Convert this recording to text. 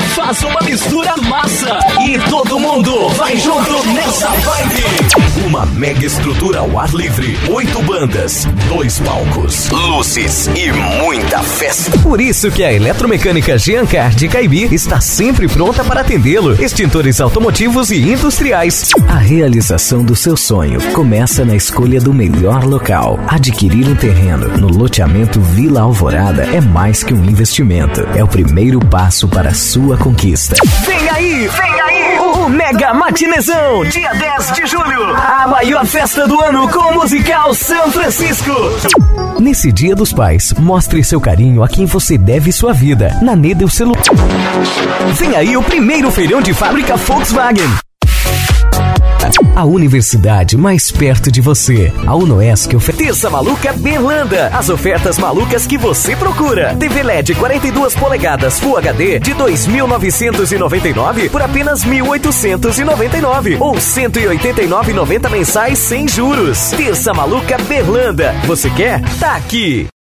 faz uma mistura massa e todo mundo vai junto nessa vibe. Uma mega estrutura ao ar livre, oito bandas, dois palcos, luzes e muita festa. Por isso que a Eletromecânica Giancar de Caibi está sempre pronta para atendê-lo. Extintores automotivos e industriais. A realização do seu sonho começa na escolha do melhor local. Adquirir um terreno no loteamento Vila Alvorada é mais que um investimento. É o primeiro passo para a sua conquista. Vem aí, vem aí! Matinezão, dia 10 de julho. A maior festa do ano com o musical São Francisco. Nesse Dia dos Pais, mostre seu carinho a quem você deve sua vida. Na Neda o celular. Vem aí o primeiro feirão de fábrica Volkswagen. A universidade mais perto de você. A Unoesc oferece. Terça Maluca Berlanda. As ofertas malucas que você procura. TV LED 42 polegadas Full HD de 2.999 por apenas 1.899 ou 189,90 mensais sem juros. Terça Maluca Berlanda. Você quer? Tá aqui.